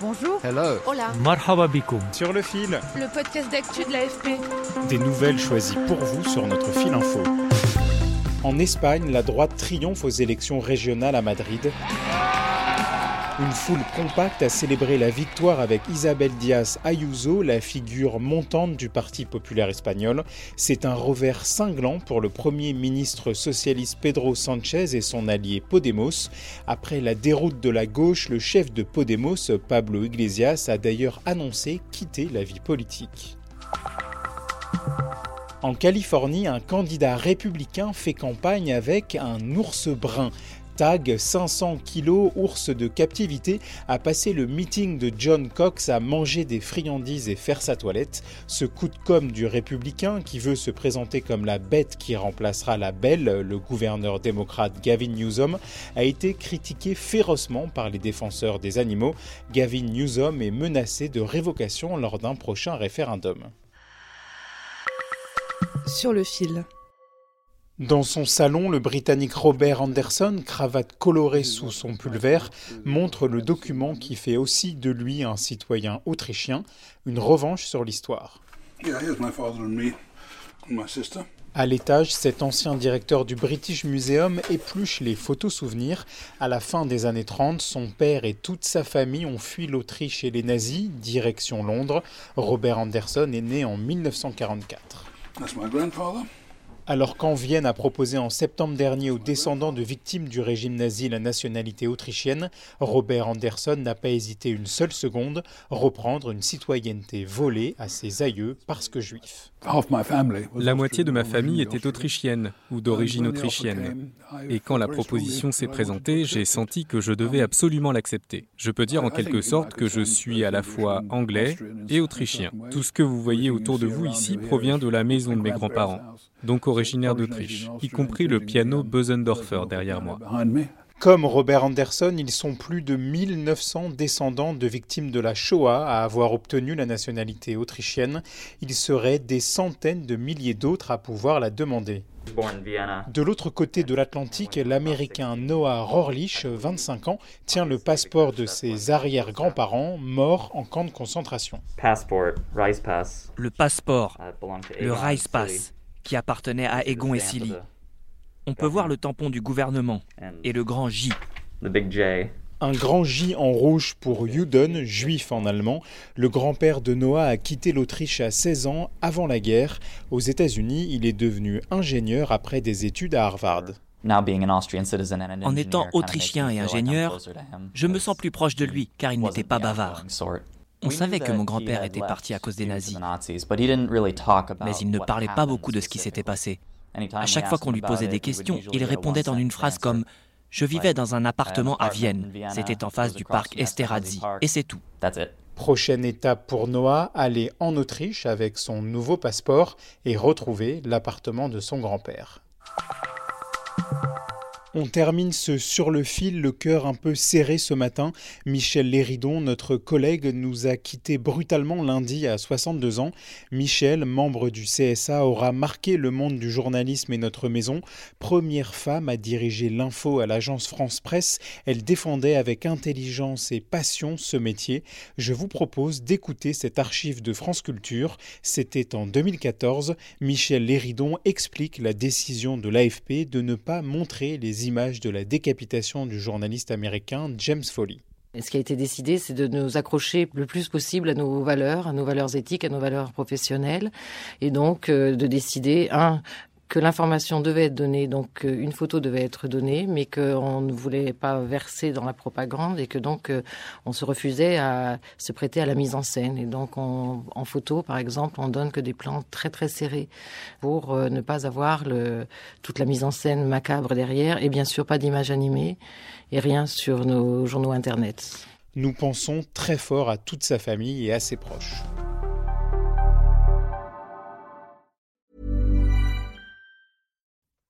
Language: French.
Bonjour. Hello. Hola. Marhaba Sur le fil. Le podcast d'actu de l'AFP. Des nouvelles choisies pour vous sur notre fil info. En Espagne, la droite triomphe aux élections régionales à Madrid. Une foule compacte a célébré la victoire avec Isabel Díaz Ayuso, la figure montante du Parti populaire espagnol. C'est un revers cinglant pour le premier ministre socialiste Pedro Sánchez et son allié Podemos. Après la déroute de la gauche, le chef de Podemos, Pablo Iglesias, a d'ailleurs annoncé quitter la vie politique. En Californie, un candidat républicain fait campagne avec un ours brun. Tag 500 kg ours de captivité a passé le meeting de John Cox à manger des friandises et faire sa toilette. Ce coup de com du républicain qui veut se présenter comme la bête qui remplacera la belle, le gouverneur démocrate Gavin Newsom, a été critiqué férocement par les défenseurs des animaux. Gavin Newsom est menacé de révocation lors d'un prochain référendum. Sur le fil. Dans son salon, le Britannique Robert Anderson, cravate colorée sous son pull vert, montre le document qui fait aussi de lui un citoyen autrichien, une revanche sur l'histoire. À l'étage, cet ancien directeur du British Museum épluche les photos souvenirs. À la fin des années 30, son père et toute sa famille ont fui l'Autriche et les nazis, direction Londres. Robert Anderson est né en 1944. Alors qu'en Vienne a proposé en septembre dernier aux descendants de victimes du régime nazi la nationalité autrichienne, Robert Anderson n'a pas hésité une seule seconde, reprendre une citoyenneté volée à ses aïeux parce que juifs. La moitié de ma famille était autrichienne ou d'origine autrichienne. Et quand la proposition s'est présentée, j'ai senti que je devais absolument l'accepter. Je peux dire en quelque sorte que je suis à la fois anglais et autrichien. Tout ce que vous voyez autour de vous ici provient de la maison de mes grands-parents, donc originaire d'Autriche, y compris le piano Bösendorfer derrière moi. Comme Robert Anderson, ils sont plus de 1900 descendants de victimes de la Shoah à avoir obtenu la nationalité autrichienne. Il serait des centaines de milliers d'autres à pouvoir la demander. De l'autre côté de l'Atlantique, l'Américain Noah Rorlich, 25 ans, tient le passeport de ses arrière-grands-parents morts en camp de concentration. Le passeport, le Reichspass, qui appartenait à Egon et Silly. On peut voir le tampon du gouvernement et le grand J. Un grand J en rouge pour Juden, juif en allemand. Le grand-père de Noah a quitté l'Autriche à 16 ans avant la guerre. Aux États-Unis, il est devenu ingénieur après des études à Harvard. En étant autrichien et ingénieur, je me sens plus proche de lui car il n'était pas bavard. On savait que mon grand-père était parti à cause des nazis, mais il ne parlait pas beaucoup de ce qui s'était passé. À chaque fois qu'on lui posait des questions, il répondait en une phrase comme Je vivais dans un appartement à Vienne. C'était en face du parc Esterhazy. Et c'est tout. Prochaine étape pour Noah, aller en Autriche avec son nouveau passeport et retrouver l'appartement de son grand-père. On termine ce sur le fil, le cœur un peu serré ce matin. Michel Léridon, notre collègue, nous a quittés brutalement lundi à 62 ans. Michel, membre du CSA, aura marqué le monde du journalisme et notre maison. Première femme à diriger l'info à l'agence France Presse, elle défendait avec intelligence et passion ce métier. Je vous propose d'écouter cette archive de France Culture. C'était en 2014. Michel Léridon explique la décision de l'AFP de ne pas montrer les images de la décapitation du journaliste américain James Foley. Ce qui a été décidé, c'est de nous accrocher le plus possible à nos valeurs, à nos valeurs éthiques, à nos valeurs professionnelles, et donc euh, de décider, un, que l'information devait être donnée, donc euh, une photo devait être donnée, mais qu'on ne voulait pas verser dans la propagande et que donc euh, on se refusait à se prêter à la mise en scène. Et donc en photo, par exemple, on donne que des plans très très serrés pour euh, ne pas avoir toute la mise en scène macabre derrière et bien sûr pas d'image animée et rien sur nos journaux internet. Nous pensons très fort à toute sa famille et à ses proches.